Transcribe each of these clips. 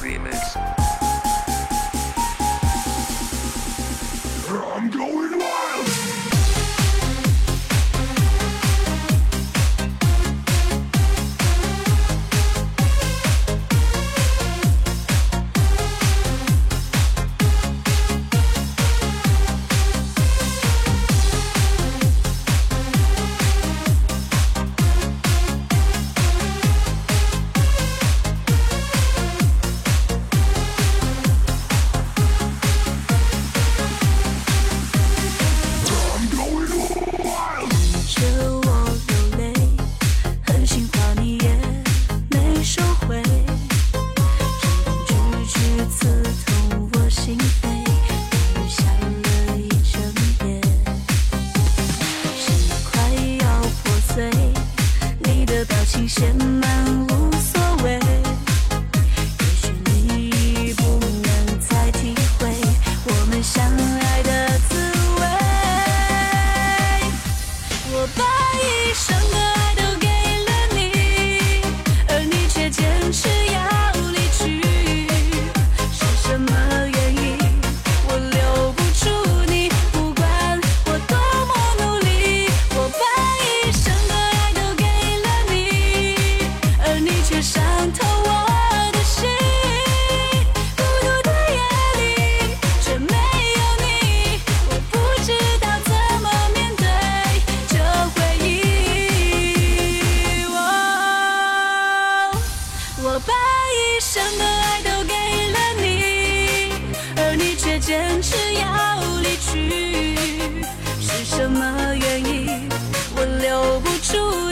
remix. 什么的原因我留不住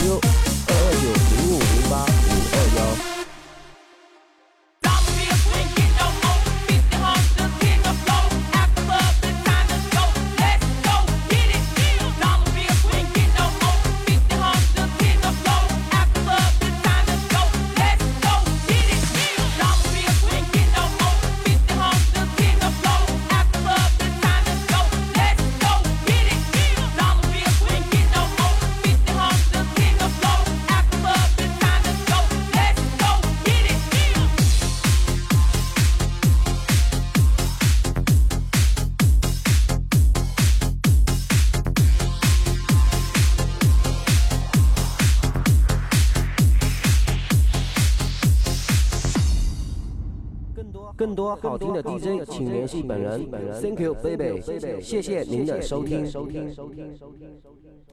六二二九零五零八更多好听的 dj 请联系本人。thank you baby 谢谢您的收听收听收听。收听。